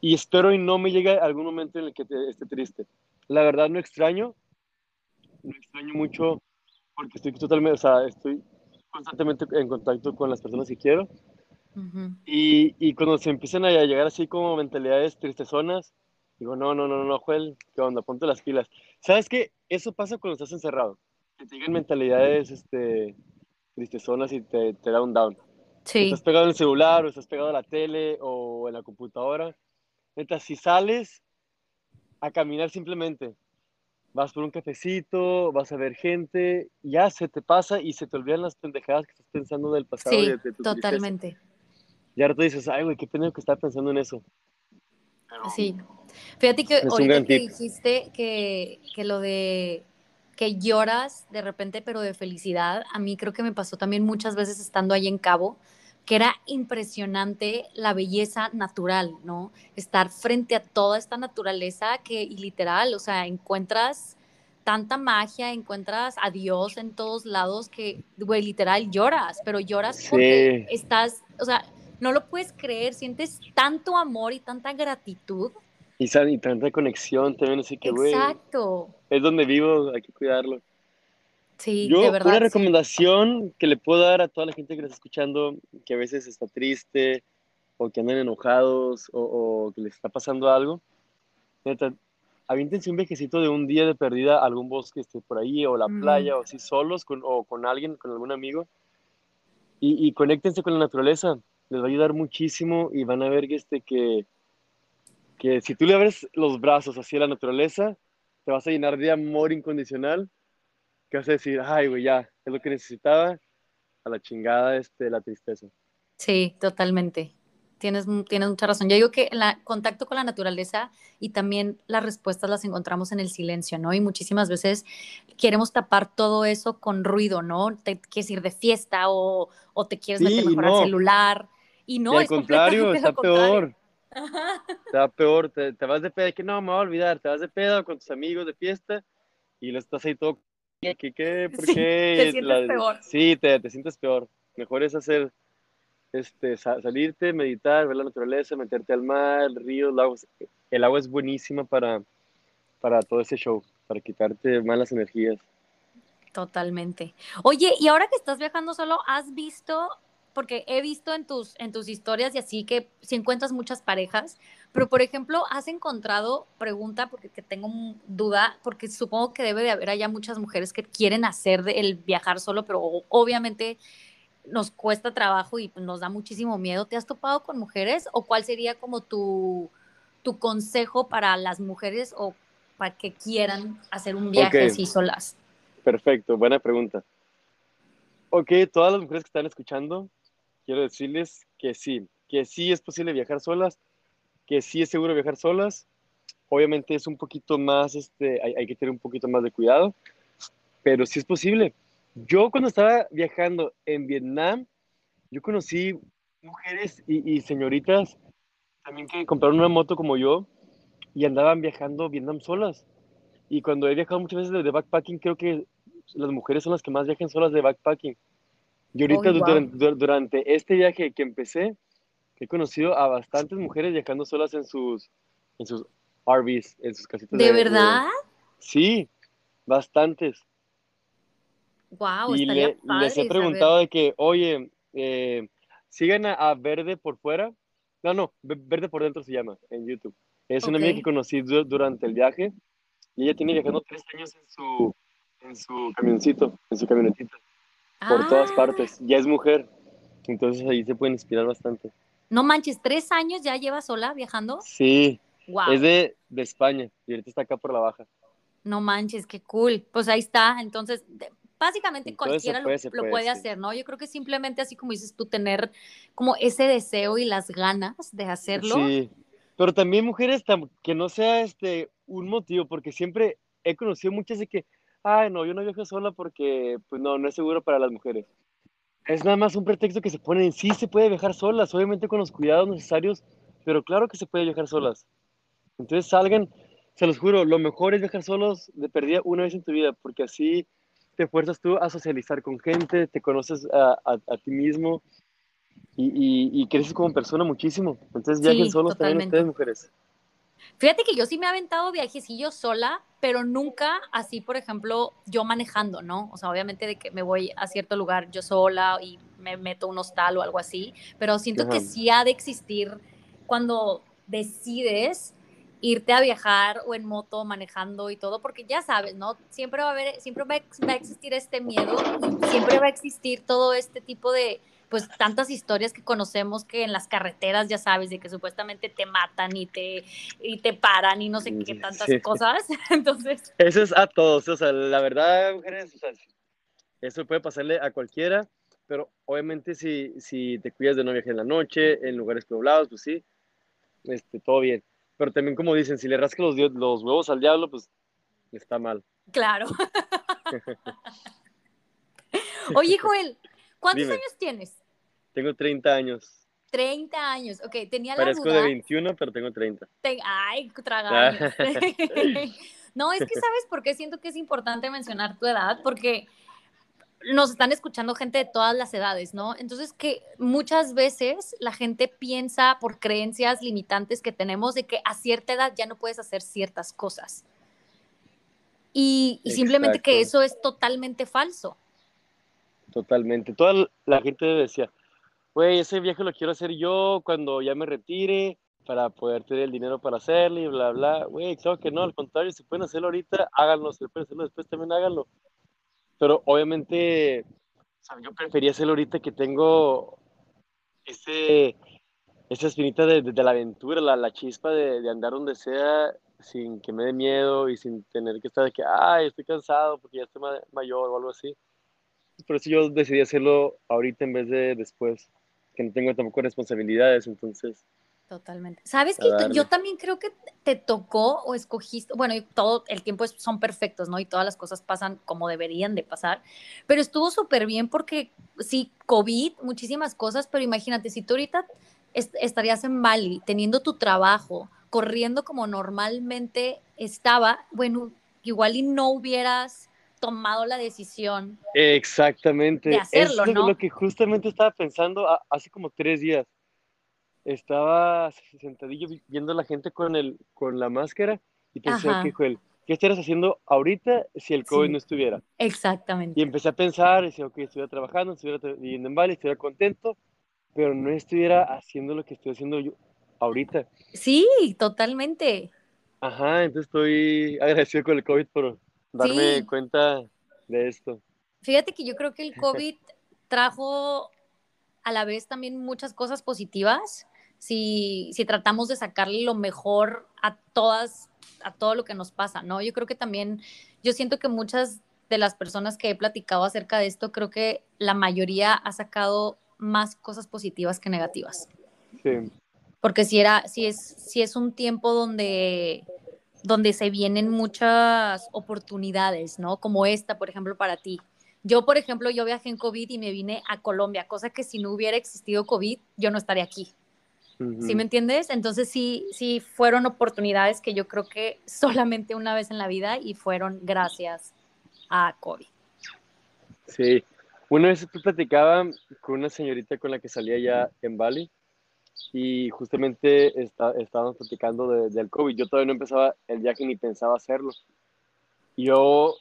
y espero y no me llegue algún momento en el que esté triste. La verdad no extraño, no extraño mucho porque estoy totalmente, o sea, estoy constantemente en contacto con las personas que quiero. y, y, cuando se empiezan a llegar así como mentalidades tristezonas, digo, no, no, no, no, Joel, ¿qué onda? Ponte las pilas. ¿Sabes qué? Eso pasa cuando estás encerrado. Que te llegan mentalidades este, tristezonas y te, te da un down.
Sí.
Estás pegado en el celular o estás pegado a la tele o en la computadora Neta, si sales a caminar simplemente, vas por un cafecito, vas a ver gente, ya se te pasa y se te olvidan las pendejadas que estás pensando del pasado.
Sí, totalmente.
Y ahora tú dices, ay, güey, qué pena que estaba pensando en eso.
sí. Fíjate que ahorita que dijiste que, que lo de que lloras de repente, pero de felicidad, a mí creo que me pasó también muchas veces estando ahí en Cabo, que era impresionante la belleza natural, ¿no? Estar frente a toda esta naturaleza que y literal, o sea, encuentras tanta magia, encuentras a Dios en todos lados que, güey, literal lloras, pero lloras porque estás, o sea, no lo puedes creer, sientes tanto amor y tanta gratitud.
Y, y tanta conexión también, así que, güey.
Exacto.
Es donde vivo, hay que cuidarlo.
Sí,
Yo,
de verdad.
Una recomendación que le puedo dar a toda la gente que está escuchando, que a veces está triste, o que andan enojados, o, que les está pasando algo, neta, avíntense un viajecito de un día de perdida a algún bosque esté por ahí, o la mm. playa, o así solos, con, o con alguien, con algún amigo, y, y conéctense con la naturaleza. Les va a ayudar muchísimo y van a ver que, este, que, que si tú le abres los brazos hacia la naturaleza, te vas a llenar de amor incondicional que vas a decir, ay, güey, ya, es lo que necesitaba, a la chingada este, la tristeza.
Sí, totalmente. Tienes, tienes mucha razón. Yo digo que el contacto con la naturaleza y también las respuestas las encontramos en el silencio, ¿no? Y muchísimas veces queremos tapar todo eso con ruido, ¿no? Te quieres ir de fiesta o, o te quieres meter mejor al celular. Y no,
al contrario, está peor. Está peor, te, te, vas de pedo, que no, me voy a olvidar, te vas de pedo con tus amigos de fiesta y lo estás ahí todo ¿qué, qué, por qué?
Te sientes peor.
Sí, te, te, sientes peor. Mejor es hacer, este, salirte, meditar, ver la naturaleza, meterte al mar, ríos, lagos. El agua es buenísima para, para todo ese show, para quitarte malas energías.
Totalmente. Oye, y ahora que estás viajando solo, ¿has visto porque he visto en tus, en tus historias y así que si encuentras muchas parejas, pero por ejemplo, ¿has encontrado, pregunta porque que tengo duda, porque supongo que debe de haber allá muchas mujeres que quieren hacer el viajar solo, pero obviamente nos cuesta trabajo y nos da muchísimo miedo. ¿Te has topado con mujeres o cuál sería como tu, tu consejo para las mujeres o para que quieran hacer un viaje así solas?
Perfecto, buena pregunta. Ok, todas las mujeres que están escuchando, quiero decirles que sí, que sí es posible viajar solas, que sí es seguro viajar solas. Obviamente es un poquito más, este, hay, que tener un poquito más de cuidado, pero sí es posible. Yo cuando estaba viajando en Vietnam, yo conocí mujeres y, señoritas también que compraron una moto como yo y andaban viajando Vietnam solas. Y cuando he viajado muchas veces de backpacking, creo que las mujeres son las que más viajan solas de backpacking. Y ahorita durante, este viaje que empecé, he conocido a bastantes mujeres viajando solas en sus, en sus RVs, en sus casitas.
¿De, verdad?
sí, bastantes.
Wow,
y les he preguntado de que, oye, eh, sigan a, Verde por fuera. No, no, Verde por dentro se llama en YouTube. Es una amiga que conocí durante el viaje y ella tiene viajando tres años en su, en su camioncito, en su camionetita por todas ah. partes. Ya es mujer, entonces ahí se pueden inspirar bastante.
No manches, ¿tres años ya lleva sola viajando?
Sí, es de, de, España y ahorita está acá por la baja.
No manches, qué cool. Pues ahí está, entonces básicamente cualquiera lo, puede, hacer, ¿no? Yo creo que simplemente así como dices tú, tener como ese deseo y las ganas de hacerlo.
Sí, pero también mujeres que no sea este un motivo, porque siempre he conocido muchas de que, ay, no, yo no viajo sola porque, pues no, no es seguro para las mujeres. Es nada más un pretexto que se ponen, sí se puede viajar solas, obviamente con los cuidados necesarios, pero claro que se puede viajar solas. Entonces salgan, se los juro, lo mejor es viajar solos de perdida una vez en tu vida, porque así te fuerzas tú a socializar con gente, te conoces a, a, ti mismo y, y, creces como persona muchísimo. Entonces viajen solos también ustedes, mujeres.
Fíjate que yo sí me he aventado yo sola, pero nunca así, por ejemplo, yo manejando, ¿no? O sea, obviamente de que me voy a cierto lugar yo sola y me meto un hostal o algo así, pero siento que sí ha de existir cuando decides irte a viajar o en moto manejando y todo, porque ya sabes, ¿no? Siempre va a haber, siempre va a existir este miedo siempre va a existir todo este tipo de, pues tantas historias que conocemos que en las carreteras, ya sabes, de que supuestamente te matan y te, y te paran y no sé qué tantas cosas. Entonces.
Eso es a todos, o sea, la verdad, mujeres, o sea, eso puede pasarle a cualquiera, pero obviamente si, si te cuidas de no viajar en la noche, en lugares poblados, pues sí, este, todo bien. Pero también como dicen, si le rascas los, los huevos al diablo, pues está mal.
Claro. Oye, Joel, ¿cuántos años tienes?
Tengo 30 años.
30 años, ok, tenía
la Parezco de 21, pero tengo 30.
Ay, traga no, es que sabes por qué siento que es importante mencionar tu edad, porque nos están escuchando gente de todas las edades, ¿no? Entonces que muchas veces la gente piensa por creencias limitantes que tenemos de que a cierta edad ya no puedes hacer ciertas cosas. Y, y simplemente que eso es totalmente falso.
Totalmente. Toda la gente decía, güey, ese viaje lo quiero hacer yo cuando ya me retire para poder tener el dinero para hacerlo y bla, bla. Güey, claro que no, al contrario, si pueden hacerlo ahorita, háganlo, si pueden hacerlo después, también háganlo. Pero obviamente, yo prefería hacerlo ahorita que tengo ese, esa espinita de, de, la aventura, la, la chispa de, de, andar donde sea sin que me dé miedo y sin tener que estar de que, ay, estoy cansado porque ya estoy mayor o algo así. Por eso yo decidí hacerlo ahorita en vez de después, que no tengo tampoco responsabilidades, entonces
Totalmente. Sabes que yo también creo que te tocó o escogiste, bueno, todo el tiempo son perfectos, ¿no? Y todas las cosas pasan como deberían de pasar, pero estuvo súper bien porque sí, COVID, muchísimas cosas, pero imagínate, si tú ahorita estarías en Bali teniendo tu trabajo, corriendo como normalmente estaba, bueno, igual y no hubieras tomado la decisión.
Exactamente. De hacerlo, es lo que justamente estaba pensando hace como tres días estaba sentadillo viendo a la gente con, el, con la máscara y pensé, que ¿qué estarías haciendo ahorita si el COVID no estuviera?
Exactamente.
Y empecé a pensar, decía, ok, estuviera trabajando, estuviera viviendo en Bali, estuviera contento, pero no estuviera haciendo lo que estoy haciendo yo ahorita.
Sí, totalmente.
Ajá, entonces estoy agradecido con el COVID por darme cuenta de esto.
Fíjate que yo creo que el COVID trajo a la vez también muchas cosas positivas si, si tratamos de sacarle lo mejor a todas, a todo lo que nos pasa, ¿no? Yo creo que también, yo siento que muchas de las personas que he platicado acerca de esto, creo que la mayoría ha sacado más cosas positivas que negativas.
Sí.
Porque si era, si es, si es un tiempo donde, donde se vienen muchas oportunidades, ¿no? Como esta, por ejemplo, para ti. Yo, por ejemplo, yo viajé en COVID y me vine a Colombia, cosa que si no hubiera existido COVID, yo no estaría aquí. ¿Sí me entiendes? Entonces sí, sí fueron oportunidades que yo creo que solamente una vez en la vida y fueron gracias a COVID.
Sí, una vez tú platicaba con una señorita con la que salía ya en Bali y justamente está, estábamos platicando de, del COVID. Yo todavía no empezaba el viaje ni pensaba hacerlo. Yo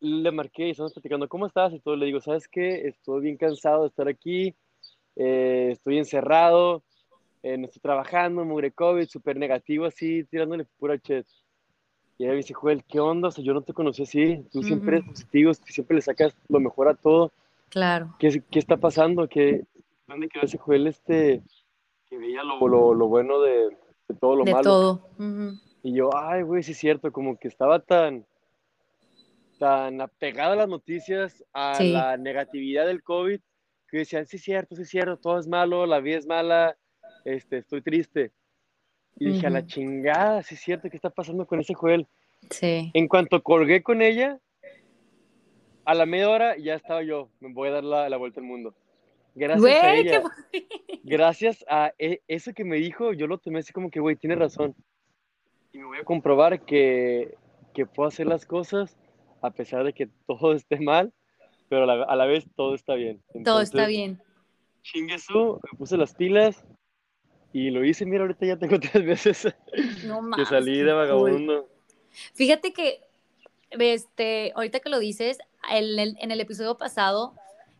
le marqué y estamos platicando, ¿cómo estás? Y todo le digo, ¿sabes qué? Estoy bien cansado de estar aquí, eh, estoy encerrado, eh, no estoy trabajando, mugre COVID, súper negativo, así, tirándole pura chet. Y ella me dice, Joel, ¿qué onda? O sea, yo no te conocí así, tú siempre eres positivo, siempre le sacas lo mejor a todo.
Claro.
¿Qué, qué está pasando? ¿Qué, ¿Dónde quedó ese Joel este, que veía lo, lo, lo bueno de, de, todo lo
de
malo?
todo.
Y yo, ay, güey, sí es cierto, como que estaba tan, tan apegada a las noticias, a la negatividad del COVID, que decían, sí es cierto, sí es cierto, todo es malo, la vida es mala, este, estoy triste. Y dije, a la chingada, sí es cierto, ¿qué está pasando con ese Joel?
Sí.
En cuanto colgué con ella, a la media hora ya estaba yo, me voy a dar la, la vuelta al mundo. Gracias a ella. Gracias a e, eso que me dijo, yo lo tomé así como que, güey, tiene razón. Y me voy a comprobar que, que puedo hacer las cosas a pesar de que todo esté mal, pero a la, a la vez todo está bien.
todo está bien.
Chinguesu, me puse las pilas, y lo hice, mira, ahorita ya tengo tres veces que salí de vagabundo.
Fíjate que, este, ahorita que lo dices, en el episodio pasado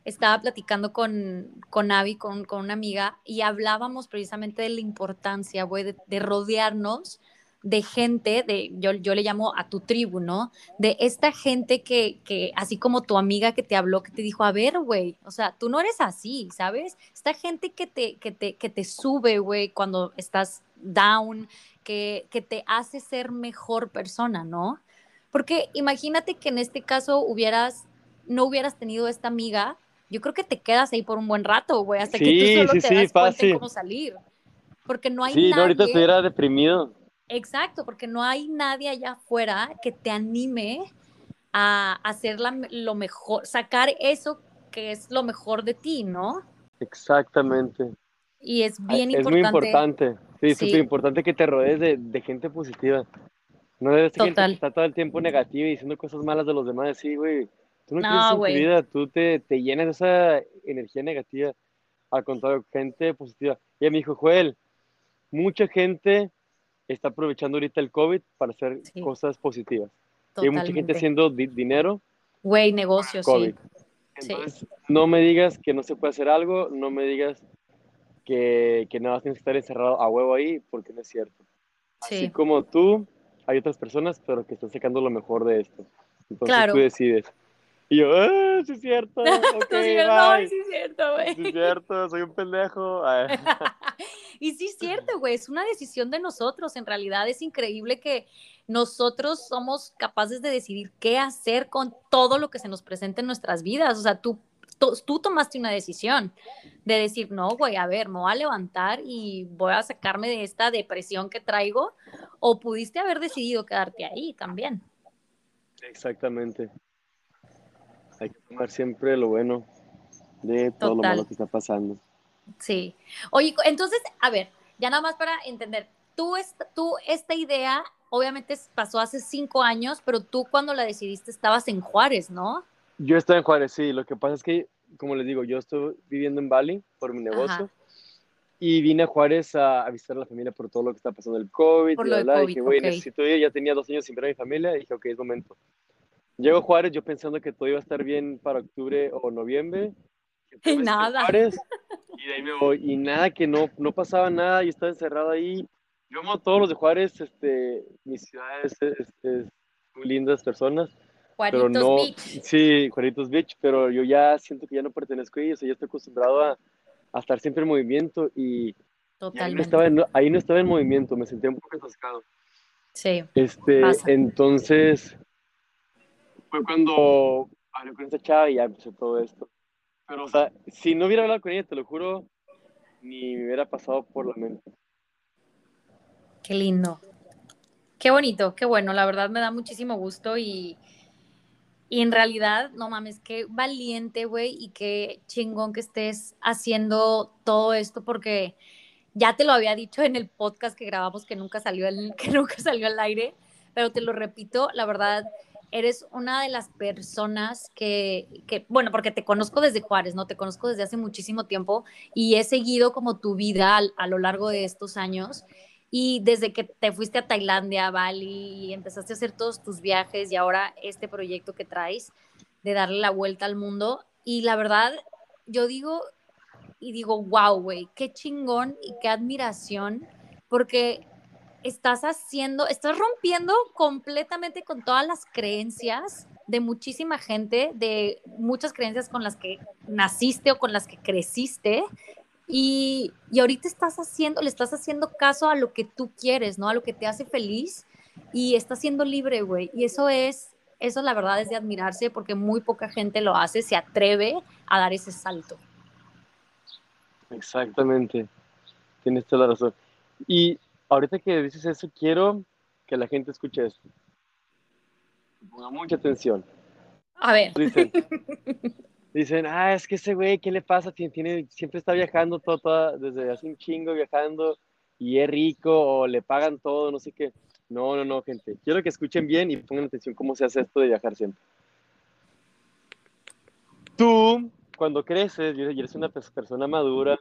estaba platicando con, con Abby, con, con, una amiga, y hablábamos precisamente de la importancia, güey, de, de rodearnos de gente, de, yo, yo le llamo a tu tribu, ¿no? De esta gente que, que, así como tu amiga que te habló, que te dijo, a ver, güey, o sea, tú no eres así, ¿sabes? Esta gente que te, que te, que te sube, güey, cuando estás down, que, que te hace ser mejor persona, ¿no? Porque imagínate que en este caso hubieras, no hubieras tenido esta amiga, yo creo que te quedas ahí por un buen rato, güey, hasta que tú solo te das cuenta de cómo salir. Porque no hay
sí, nadie... ahorita estuviera deprimido
Exacto, porque no hay nadie allá afuera que te anime a hacer lo mejor, sacar eso que es lo mejor de ti, ¿no?
Exactamente.
Y es bien importante.
Es muy importante. Sí, es súper importante que te rodees de, gente positiva. No debes ser gente que está todo el tiempo negativa y diciendo cosas malas de los demás. Sí, güey. Tú no, no en tu vida, tú te, te llenas de esa energía negativa. Al contrario, gente positiva. Y a mi hijo Joel, mucha gente está aprovechando ahorita el COVID para hacer cosas positivas. Hay mucha gente haciendo dinero.
Güey, negocios, sí.
Entonces, no me digas que no se puede hacer algo, no me digas que, que nada más tienes que estar encerrado a huevo ahí, porque no es cierto. Así como tú, hay otras personas, pero que están sacando lo mejor de esto. Entonces tú decides. Y yo, ¡ah, sí es cierto! Okay, no, sí es cierto, güey. Sí es cierto, soy un pendejo.
y sí es cierto, güey, es una decisión de nosotros. En realidad es increíble que nosotros somos capaces de decidir qué hacer con todo lo que se nos presenta en nuestras vidas. O sea, tú, tú, tomaste una decisión de decir, no, güey, a ver, me voy a levantar y voy a sacarme de esta depresión que traigo. O pudiste haber decidido quedarte ahí también.
Exactamente. Hay que tomar siempre lo bueno de todo lo malo que está pasando.
Sí. Oye, entonces, a ver, ya nada más para entender, tú, tú esta idea obviamente pasó hace cinco años, pero tú cuando la decidiste estabas en Juárez, ¿no?
Yo estaba en Juárez, sí. Lo que pasa es que, como les digo, yo estoy viviendo en Bali por mi negocio. Y vine a Juárez a, visitar a la familia por todo lo que está pasando el COVID. Por lo COVID, dije, güey, necesito ir. Ya tenía dos años sin ver a mi familia. Y dije, ok, es momento. Llego a Juárez yo pensando que todo iba a estar bien para octubre o noviembre.
Y nada.
y de ahí me voy. Y nada, que no, no pasaba nada. Y estaba encerrado ahí. Yo amo a todos los de Juárez, este, mis ciudades, este, muy lindas personas.
Juaritos pero no, Beach.
Sí, Juaritos Beach, pero yo ya siento que ya no pertenezco o sea, yo estoy acostumbrado a, a estar siempre en movimiento y, Totalmente. ahí, no estaba en, ahí no estaba en movimiento, me sentía un poco atascado.
Sí.
Este, entonces, fue cuando hablé con chava y ya empezó todo esto. Pero, o sea, si no hubiera hablado con ella, te lo juro, ni me hubiera pasado por la mente.
Qué lindo. Qué bonito, qué bueno. La verdad me da muchísimo gusto y, y en realidad, no mames, qué valiente, güey, y qué chingón que estés haciendo todo esto porque ya te lo había dicho en el podcast que grabamos que nunca salió, el, que nunca salió al aire, pero te lo repito, la verdad, eres una de las personas que, que, bueno, porque te conozco desde Juárez, ¿no? Te conozco desde hace muchísimo tiempo y he seguido como tu vida a, lo largo de estos años y desde que te fuiste a Tailandia, a Bali, y empezaste a hacer todos tus viajes y ahora este proyecto que traes de darle la vuelta al mundo. Y la verdad, yo digo y digo, wow, güey, qué chingón y qué admiración, porque estás haciendo, estás rompiendo completamente con todas las creencias de muchísima gente, de muchas creencias con las que naciste o con las que creciste y, y, ahorita estás haciendo, le estás haciendo caso a lo que tú quieres, ¿no? A lo que te hace feliz y estás siendo libre, güey. Y eso es, eso la verdad es de admirarse porque muy poca gente lo hace, se atreve a dar ese salto.
Exactamente. Tienes toda la razón. Y ahorita que dices eso, quiero que la gente escuche esto. Ponga mucha atención.
A ver.
dicen, ah, es que ese güey, ¿qué le pasa? Tiene, siempre está viajando todo, desde hace un chingo viajando y es rico o le pagan todo, no sé qué. No, no, no, gente. Quiero que escuchen bien y pongan atención cómo se hace esto de viajar siempre. Tú, cuando creces y eres una persona madura,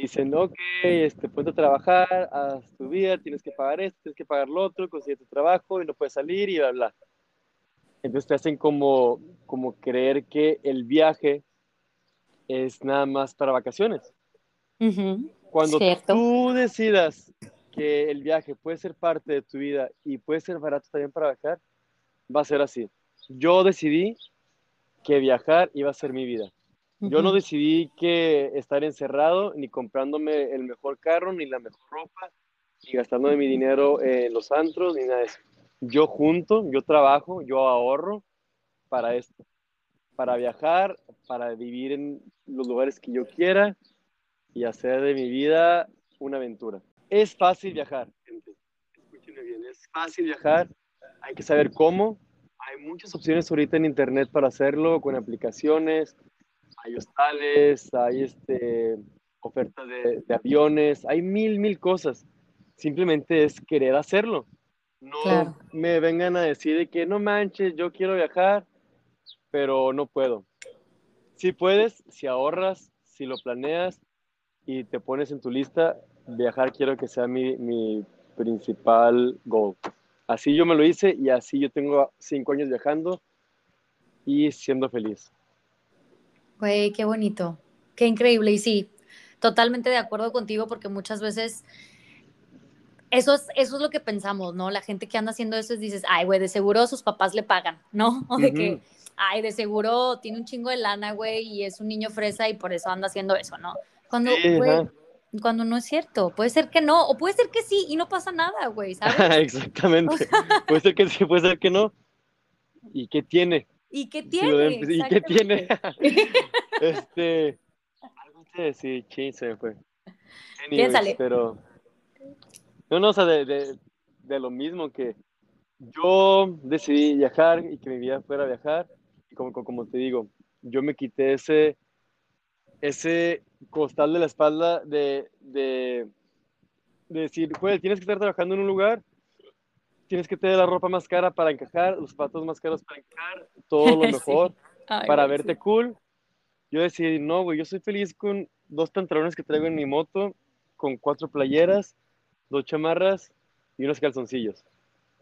dicen, ok, este, ponte a trabajar, haz tu vida, tienes que pagar esto, tienes que pagar lo otro, consigue tu trabajo y no puedes salir y bla, bla. Entonces te hacen como, como creer que el viaje es nada más para vacaciones. Cuando tú decidas que el viaje puede ser parte de tu vida y puede ser barato también para viajar, va a ser así. Yo decidí que viajar iba a ser mi vida. Yo no decidí que estar encerrado, ni comprándome el mejor carro, ni la mejor ropa, ni gastándome mi dinero en los antros, ni nada de eso yo junto, yo trabajo, yo ahorro para esto, para viajar, para vivir en los lugares que yo quiera y hacer de mi vida una aventura. Es fácil viajar, gente. Es es fácil viajar, hay que saber cómo. Hay muchas opciones ahorita en internet para hacerlo, con aplicaciones, hay hostales, hay este, ofertas de, de aviones, hay mil, mil cosas. Simplemente es querer hacerlo. No me vengan a decir que no manches, yo quiero viajar, pero no puedo. Si puedes, si ahorras, si lo planeas y te pones en tu lista, viajar quiero que sea mi, mi principal goal. Así yo me lo hice y así yo tengo cinco años viajando y siendo feliz.
Güey, qué bonito, qué increíble. Y sí, totalmente de acuerdo contigo porque muchas veces eso es, eso es lo que pensamos, ¿no? La gente que anda haciendo eso es dices, ay, güey, de seguro sus papás le pagan, ¿no? O de que, ay, de seguro tiene un chingo de lana, güey, y es un niño fresa y por eso anda haciendo eso, ¿no? Cuando, güey, cuando no es cierto. Puede ser que no, o puede ser que sí y no pasa nada, güey, ¿sabes?
Exactamente. puede ser que sí, puede ser que no. ¿Y qué tiene?
¿Y qué tiene?
¿Y qué tiene? este. Algo te decir, sí, se fue.
Piénsale.
Pero no, no, o sea, de, lo mismo que yo decidí viajar y que mi vida fuera viajar. Y como, como te digo, yo me quité ese, ese costal de la espalda de, de, decir, pues tienes que estar trabajando en un lugar, tienes que tener la ropa más cara para encajar, los zapatos más caros para encajar, todo lo mejor para verte cool. Yo decidí, no, güey, yo soy feliz con dos pantalones que traigo en mi moto, con cuatro playeras dos chamarras y unos calzoncillos.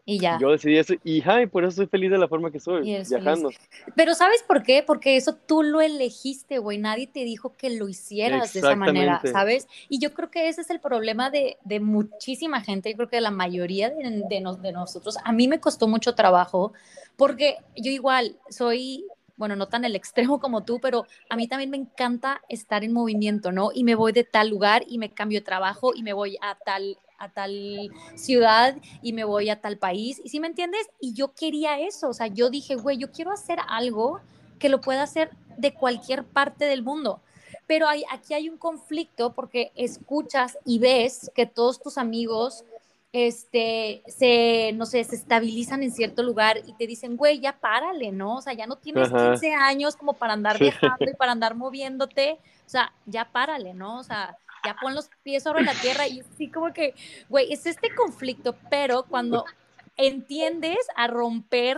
Y ya.
Yo decidí eso y ay, por eso estoy feliz de la forma que soy, viajando.
Pero ¿sabes por qué? Porque eso tú lo elegiste, güey. Nadie te dijo que lo hicieras de esa manera, ¿sabes? Y yo creo que ese es el problema de, de muchísima gente. Yo creo que de la mayoría de, de, de nosotros. A mí me costó mucho trabajo porque yo igual soy bueno, no tan el extremo como tú, pero a mí también me encanta estar en movimiento, ¿no? Y me voy de tal lugar y me cambio de trabajo y me voy a tal a tal ciudad y me voy a tal país. ¿Y si me entiendes? Y yo quería eso, o sea, yo dije, güey, yo quiero hacer algo que lo pueda hacer de cualquier parte del mundo. Pero hay, aquí hay un conflicto porque escuchas y ves que todos tus amigos este, se, no sé, se estabilizan en cierto lugar y te dicen, güey, ya párale, ¿no? O sea, ya no tienes 15 años como para andar viajando y para andar moviéndote, o sea, ya párale, ¿no? O sea, ya pon los pies sobre la tierra y sí como que, güey, es este conflicto, pero cuando entiendes a romper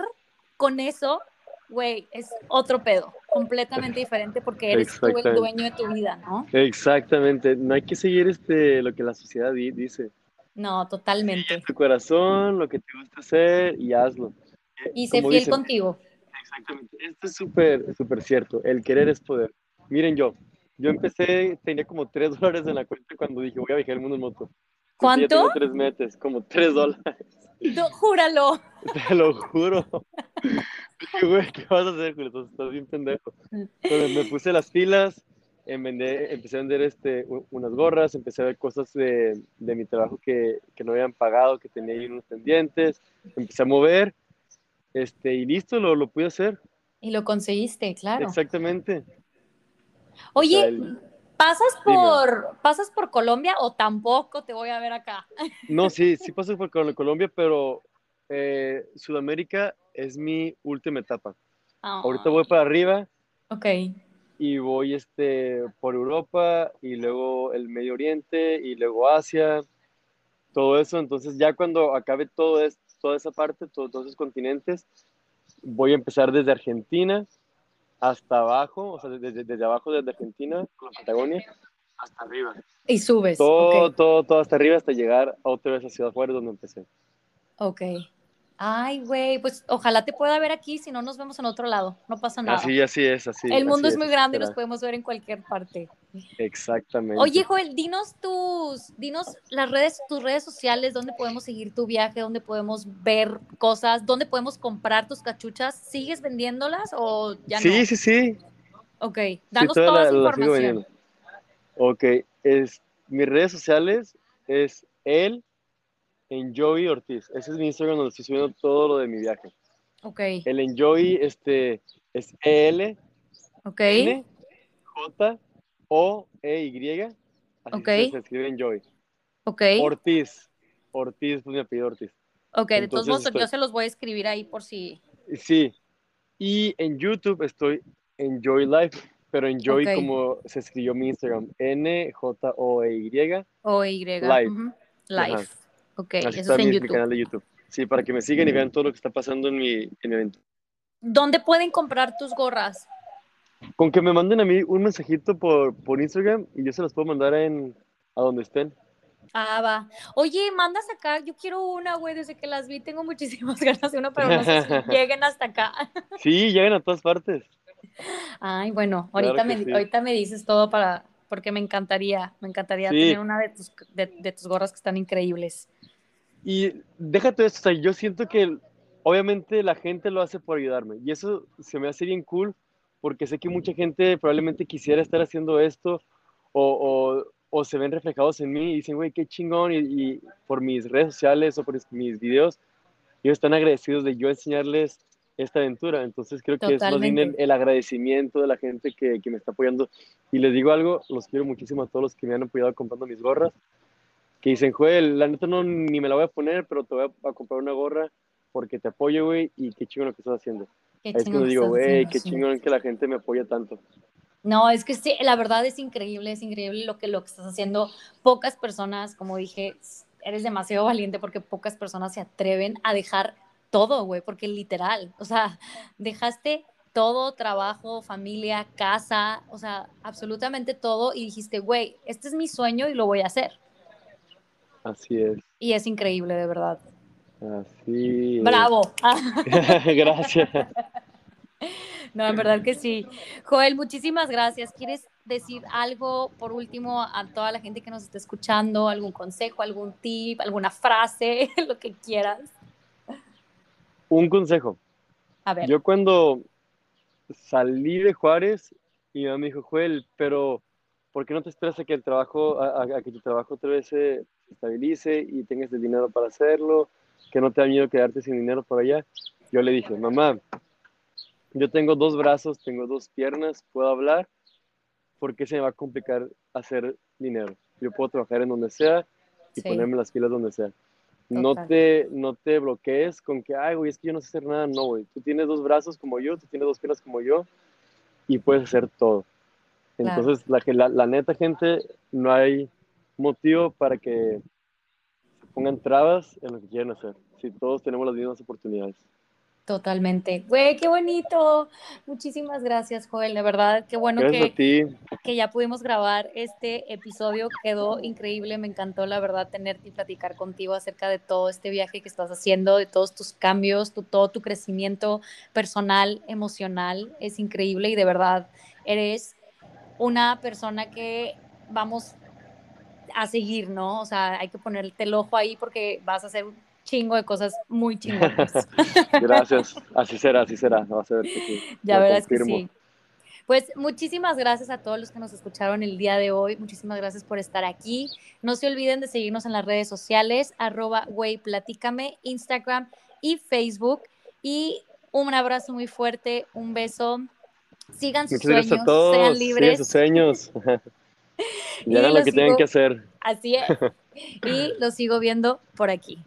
con eso, güey, es otro pedo, completamente diferente porque eres tú el dueño de tu vida, ¿no?
Exactamente, no hay que seguir este, lo que la sociedad dice.
No, totalmente.
Tu corazón, lo que te gusta hacer y hazlo.
Y sé fiel contigo.
Exactamente, esto es súper, súper cierto, el querer es poder. Miren yo, yo empecé, tenía como 3 dólares en la cuenta cuando dije voy a viajar el mundo en moto.
¿Cuánto?
tres meses, como 3 dólares.
No, júralo.
Te lo juro. Dije, güey, ¿qué vas a hacer, Julio? Estás bien pendejo. Entonces me puse las pilas, en vender, empecé a vender este, unas gorras, empecé a ver cosas de, de mi trabajo que, que, no habían pagado, que tenía ahí unos pendientes, empecé a mover, este, y listo, lo, lo pude hacer.
Y lo conseguiste, claro.
Exactamente.
Oye, ¿pasas por, ¿pasas por Colombia o tampoco te voy a ver acá?
No, sí, sí paso por Colombia, pero eh, Sudamérica es mi última etapa. Ahorita voy para arriba.
Ok.
Y voy este, por Europa y luego el Medio Oriente y luego Asia, todo eso. Entonces ya cuando acabe todo esto, toda esa parte, todos esos continentes, voy a empezar desde Argentina hasta abajo, o sea, desde, desde abajo, desde Argentina, con Patagonia, hasta arriba.
Y subes.
Todo, todo, todo hasta arriba hasta llegar a otra vez a Ciudad Juárez, donde empecé.
Ok. Ay, güey, pues ojalá te pueda ver aquí, si no nos vemos en otro lado, no pasa nada.
Así, así es, así.
El mundo es, muy grande y nos podemos ver en cualquier parte.
Exactamente.
Oye, Joel, dinos tus, dinos las redes, tus redes sociales, dónde podemos seguir tu viaje, dónde podemos ver cosas, dónde podemos comprar tus cachuchas. ¿Sigues vendiéndolas o ya
no? Sí, sí, sí.
Ok, danos toda, esa información.
ok, es, mis redes sociales es el Enjoy Ortiz. Ese es mi Instagram donde estoy subiendo todo lo de mi viaje.
Ok.
El Enjoy este, es E-L.
Ok.
N, J, O, E, Y. Así
okay.
se escribe Enjoy.
Ok.
Ortiz. Ortiz, pues mi apellido Ortiz.
Ok, de todos modos, yo se los voy a escribir ahí por si.
Sí. Y en YouTube estoy Enjoy Life, pero Enjoy como se escribió mi Instagram, N-J-O-E-Y.
O-Y.
Life.
Life. Ok,
eso es en mi, canal de YouTube. Sí, para que me sigan y vean todo lo que está pasando en mi, en mi evento.
¿Dónde pueden comprar tus gorras?
Con que me manden a mí un mensajito por, por Instagram y yo se las puedo mandar en, a donde estén.
Ah, va. Oye, mandas acá, yo quiero una, güey, desde que las vi tengo muchísimas ganas de una, pero no sé si lleguen hasta acá.
Sí, llegan a todas partes.
Ay, bueno, ahorita, me, ahorita me dices todo para, porque me encantaría, me encantaría tener una de tus, de, tus gorras que están increíbles.
Y déjate esto, o sea, yo siento que obviamente la gente lo hace por ayudarme y eso se me hace bien cool porque sé que mucha gente probablemente quisiera estar haciendo esto o, o, se ven reflejados en mí y dicen, güey, qué chingón, y, por mis redes sociales o por mis videos, ellos están agradecidos de yo enseñarles esta aventura. Entonces creo que es más bien el, agradecimiento de la gente que, que, me está apoyando. Y les digo algo, los quiero muchísimo a todos los que me han apoyado comprando mis gorras, que dicen, Joel, la neta no ni me la voy a poner, pero te voy a, comprar una gorra porque te apoyo, güey, y qué chingón lo que estás haciendo. Es cuando digo, güey, qué chingón que la gente me apoya tanto.
No, es que sí, la verdad es increíble, es increíble lo que, lo que estás haciendo. Pocas personas, como dije, eres demasiado valiente porque pocas personas se atreven a dejar todo, güey, porque literal, o sea, dejaste todo, trabajo, familia, casa, o sea, absolutamente todo y dijiste, güey, este es mi sueño y lo voy a hacer.
Así es.
Y es increíble, de verdad.
Así. Es.
Bravo.
Gracias.
No, en verdad que sí. Joel, muchísimas gracias. ¿Quieres decir algo por último a toda la gente que nos está escuchando? ¿Algún consejo, algún tip, alguna frase, lo que quieras?
Un consejo.
A ver.
Yo cuando salí de Juárez, mi mamá me dijo, Joel, pero ¿por qué no te esperas a que el trabajo, a, que tu trabajo otra vez se estabilice y tengas el dinero para hacerlo? Que no te da miedo quedarte sin dinero por allá. Yo le dije, mamá, yo tengo dos brazos, tengo dos piernas, puedo hablar, ¿por qué se me va a complicar hacer dinero? Yo puedo trabajar en donde sea y ponerme las pilas donde sea. No te, no te bloquees con que, ay, güey, es que yo no sé hacer nada. No, güey, tú tienes dos brazos como yo, tú tienes dos piernas como yo y puedes hacer todo. Entonces, la, la, la neta, gente, no hay motivo para que pongan trabas en lo que quieren hacer. Si todos tenemos las mismas oportunidades.
Totalmente. Güey, qué bonito. Muchísimas gracias, Joel. De verdad, qué bueno que, que ya pudimos grabar este episodio. Quedó increíble. Me encantó, la verdad, tenerte y platicar contigo acerca de todo este viaje que estás haciendo, de todos tus cambios, tu, todo tu crecimiento personal, emocional. Es increíble y de verdad eres una persona que vamos a seguir, ¿no? O sea, hay que ponerte el ojo ahí porque vas a ser chingo de cosas muy chingonas.
gracias, así será, así será. Vas a ver que sí.
Ya verás que sí. Pues muchísimas gracias a todos los que nos escucharon el día de hoy. Muchísimas gracias por estar aquí. No se olviden de seguirnos en las redes sociales, arroba platícame, Instagram y Facebook. Y un abrazo muy fuerte, un beso. Sigan sus sueños, sean libres. Sigan
sus sueños. y hagan lo que tienen que hacer.
Así es. Y los sigo viendo por aquí.